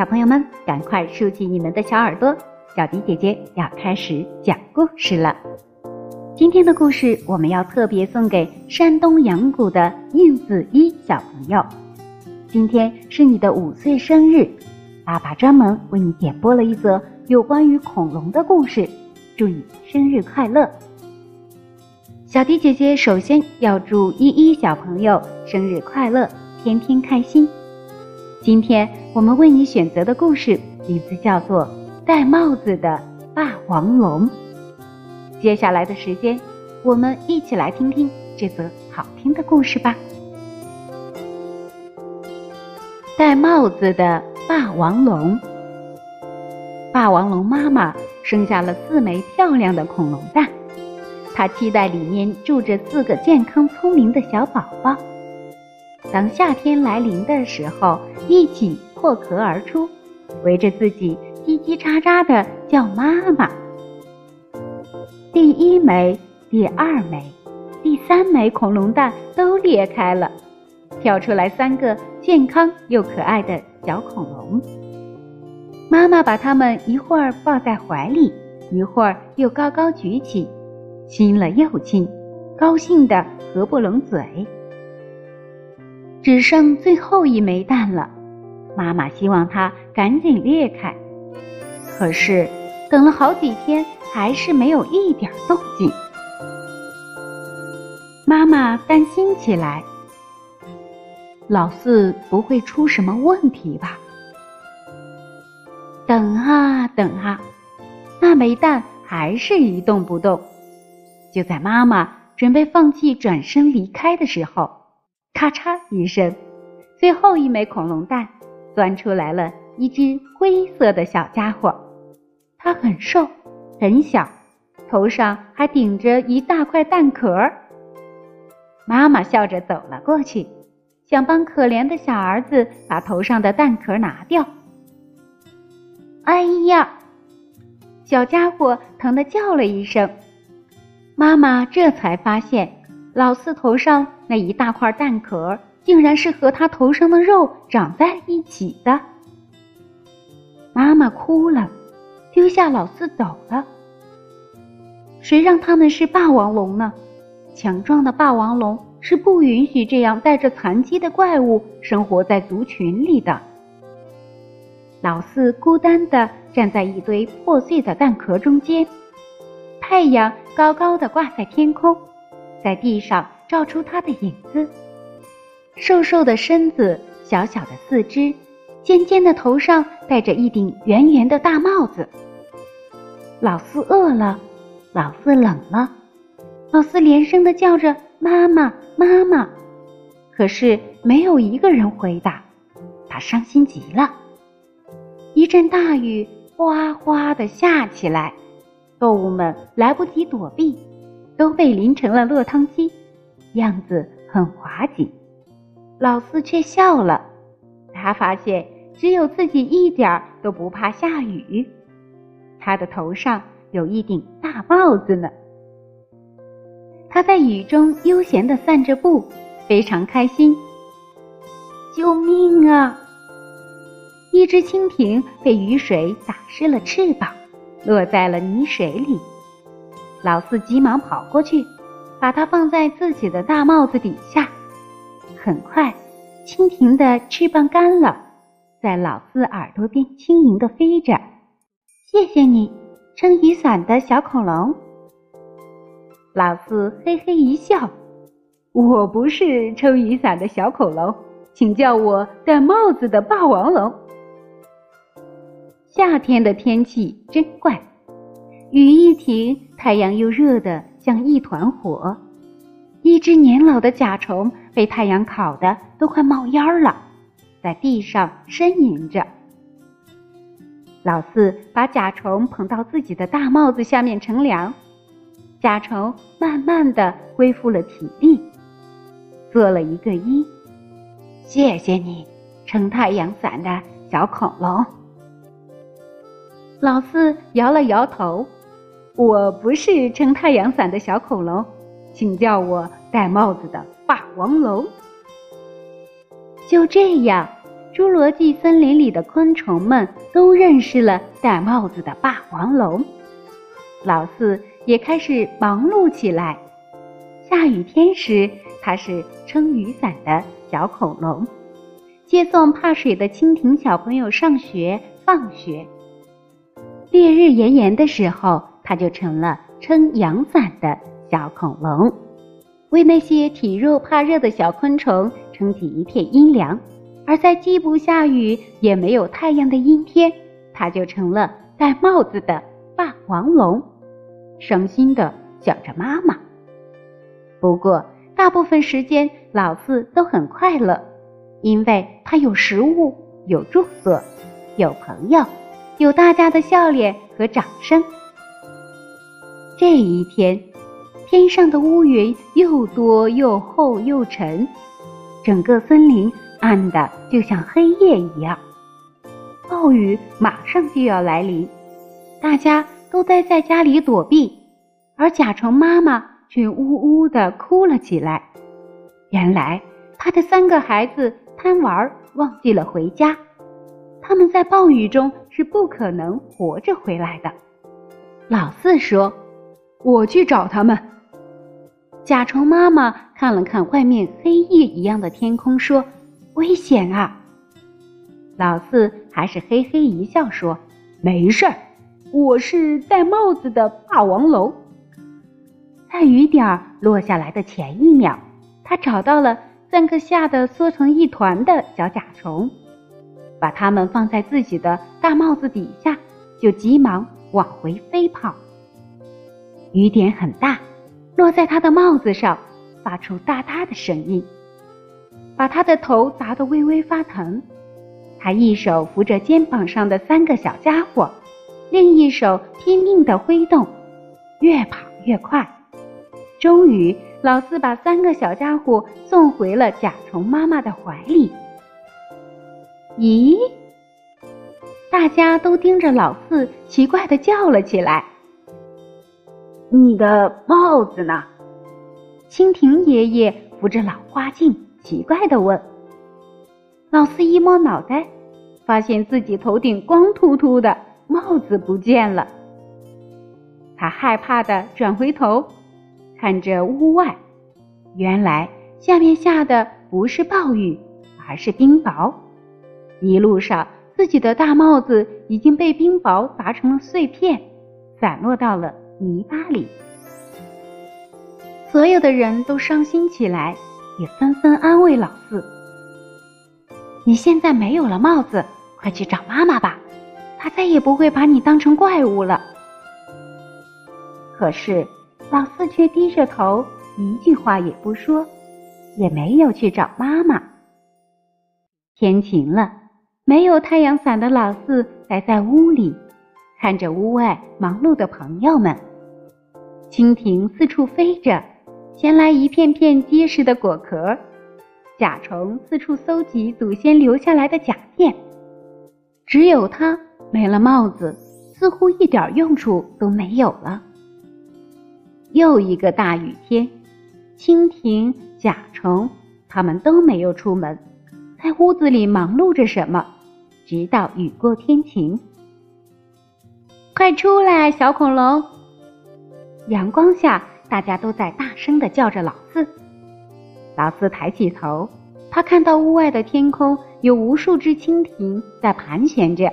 小朋友们，赶快竖起你们的小耳朵，小迪姐姐要开始讲故事了。今天的故事我们要特别送给山东阳谷的应子一小朋友。今天是你的五岁生日，爸爸专门为你点播了一则有关于恐龙的故事，祝你生日快乐！小迪姐姐首先要祝依依小朋友生日快乐，天天开心。今天我们为你选择的故事名字叫做《戴帽子的霸王龙》。接下来的时间，我们一起来听听这则好听的故事吧。戴帽子的霸王龙。霸王龙妈妈生下了四枚漂亮的恐龙蛋。他期待里面住着四个健康聪明的小宝宝。当夏天来临的时候，一起破壳而出，围着自己叽叽喳喳的叫妈妈。第一枚、第二枚、第三枚恐龙蛋都裂开了，跳出来三个健康又可爱的小恐龙。妈妈把它们一会儿抱在怀里，一会儿又高高举起。亲了又亲，高兴的合不拢嘴。只剩最后一枚蛋了，妈妈希望它赶紧裂开。可是等了好几天，还是没有一点动静。妈妈担心起来：老四不会出什么问题吧？等啊等啊，那枚蛋还是一动不动。就在妈妈准备放弃转身离开的时候，咔嚓一声，最后一枚恐龙蛋钻出来了一只灰色的小家伙。它很瘦，很小，头上还顶着一大块蛋壳。妈妈笑着走了过去，想帮可怜的小儿子把头上的蛋壳拿掉。哎呀！小家伙疼得叫了一声。妈妈这才发现，老四头上那一大块蛋壳，竟然是和他头上的肉长在一起的。妈妈哭了，丢下老四走了。谁让他们是霸王龙呢？强壮的霸王龙是不允许这样带着残疾的怪物生活在族群里的。老四孤单地站在一堆破碎的蛋壳中间。太阳高高的挂在天空，在地上照出它的影子。瘦瘦的身子，小小的四肢，尖尖的头上戴着一顶圆圆的大帽子。老四饿了，老四冷了，老四连声的叫着“妈妈，妈妈”，可是没有一个人回答。他伤心极了。一阵大雨哗哗的下起来。动物们来不及躲避，都被淋成了落汤鸡，样子很滑稽。老四却笑了，他发现只有自己一点儿都不怕下雨。他的头上有一顶大帽子呢。他在雨中悠闲地散着步，非常开心。救命啊！一只蜻蜓被雨水打湿了翅膀。落在了泥水里，老四急忙跑过去，把它放在自己的大帽子底下。很快，蜻蜓的翅膀干了，在老四耳朵边轻盈地飞着。谢谢你，撑雨伞的小恐龙。老四嘿嘿一笑：“我不是撑雨伞的小恐龙，请叫我戴帽子的霸王龙。”夏天的天气真怪，雨一停，太阳又热得像一团火。一只年老的甲虫被太阳烤得都快冒烟了，在地上呻吟着。老四把甲虫捧到自己的大帽子下面乘凉，甲虫慢慢的恢复了体力，做了一个揖：“谢谢你，撑太阳伞的小恐龙。”老四摇了摇头：“我不是撑太阳伞的小恐龙，请叫我戴帽子的霸王龙。”就这样，侏罗纪森林里的昆虫们都认识了戴帽子的霸王龙。老四也开始忙碌起来。下雨天时，他是撑雨伞的小恐龙；接送怕水的蜻蜓小朋友上学、放学。烈日炎炎的时候，它就成了撑阳伞的小恐龙，为那些体弱怕热的小昆虫撑起一片阴凉。而在既不下雨也没有太阳的阴天，它就成了戴帽子的霸王龙，伤心的想着妈妈。不过，大部分时间老四都很快乐，因为他有食物，有住所，有朋友，有大家的笑脸和掌声。这一天，天上的乌云又多又厚又沉，整个森林。暗的就像黑夜一样，暴雨马上就要来临，大家都待在家里躲避，而甲虫妈妈却呜呜的哭了起来。原来她的三个孩子贪玩，忘记了回家，他们在暴雨中是不可能活着回来的。老四说：“我去找他们。”甲虫妈妈看了看外面黑夜一样的天空，说。危险啊！老四还是嘿嘿一笑说：“没事儿，我是戴帽子的霸王龙。”在雨点儿落下来的前一秒，他找到了三个吓得缩成一团的小甲虫，把它们放在自己的大帽子底下，就急忙往回飞跑。雨点很大，落在他的帽子上，发出哒哒的声音。把他的头砸得微微发疼，他一手扶着肩膀上的三个小家伙，另一手拼命地挥动，越跑越快。终于，老四把三个小家伙送回了甲虫妈妈的怀里。咦？大家都盯着老四，奇怪地叫了起来：“你的帽子呢？”蜻蜓爷爷扶着老花镜。奇怪的问：“老四一摸脑袋，发现自己头顶光秃秃的，帽子不见了。他害怕的转回头，看着屋外，原来下面下的不是暴雨，而是冰雹。一路上，自己的大帽子已经被冰雹砸成了碎片，散落到了泥巴里。所有的人都伤心起来。”也纷纷安慰老四：“你现在没有了帽子，快去找妈妈吧，她再也不会把你当成怪物了。”可是老四却低着头，一句话也不说，也没有去找妈妈。天晴了，没有太阳伞的老四待在屋里，看着屋外忙碌的朋友们，蜻蜓四处飞着。衔来一片片结实的果壳，甲虫四处搜集祖先留下来的甲片，只有它没了帽子，似乎一点用处都没有了。又一个大雨天，蜻蜓、甲虫它们都没有出门，在屋子里忙碌着什么，直到雨过天晴。快出来，小恐龙！阳光下。大家都在大声的叫着老四。老四抬起头，他看到屋外的天空有无数只蜻蜓在盘旋着，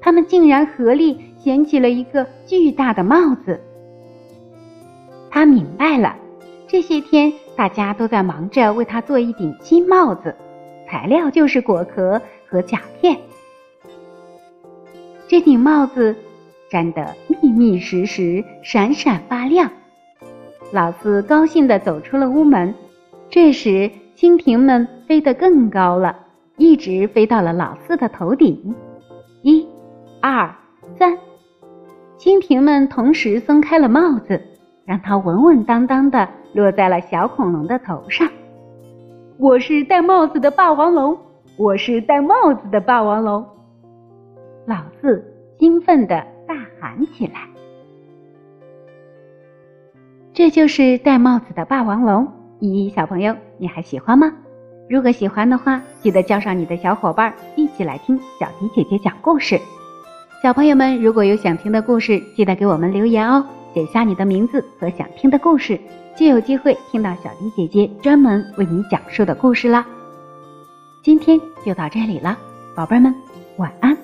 它们竟然合力衔起了一个巨大的帽子。他明白了，这些天大家都在忙着为他做一顶新帽子，材料就是果壳和甲片。这顶帽子粘得密密实实，闪闪发亮。老四高兴地走出了屋门，这时蜻蜓们飞得更高了，一直飞到了老四的头顶。一、二、三，蜻蜓们同时松开了帽子，让它稳稳当当地落在了小恐龙的头上。我是戴帽子的霸王龙，我是戴帽子的霸王龙。老四兴奋地大喊起来。这就是戴帽子的霸王龙，依依小朋友，你还喜欢吗？如果喜欢的话，记得叫上你的小伙伴一起来听小迪姐姐讲故事。小朋友们，如果有想听的故事，记得给我们留言哦，写下你的名字和想听的故事，就有机会听到小迪姐姐专门为你讲述的故事啦。今天就到这里了，宝贝们，晚安。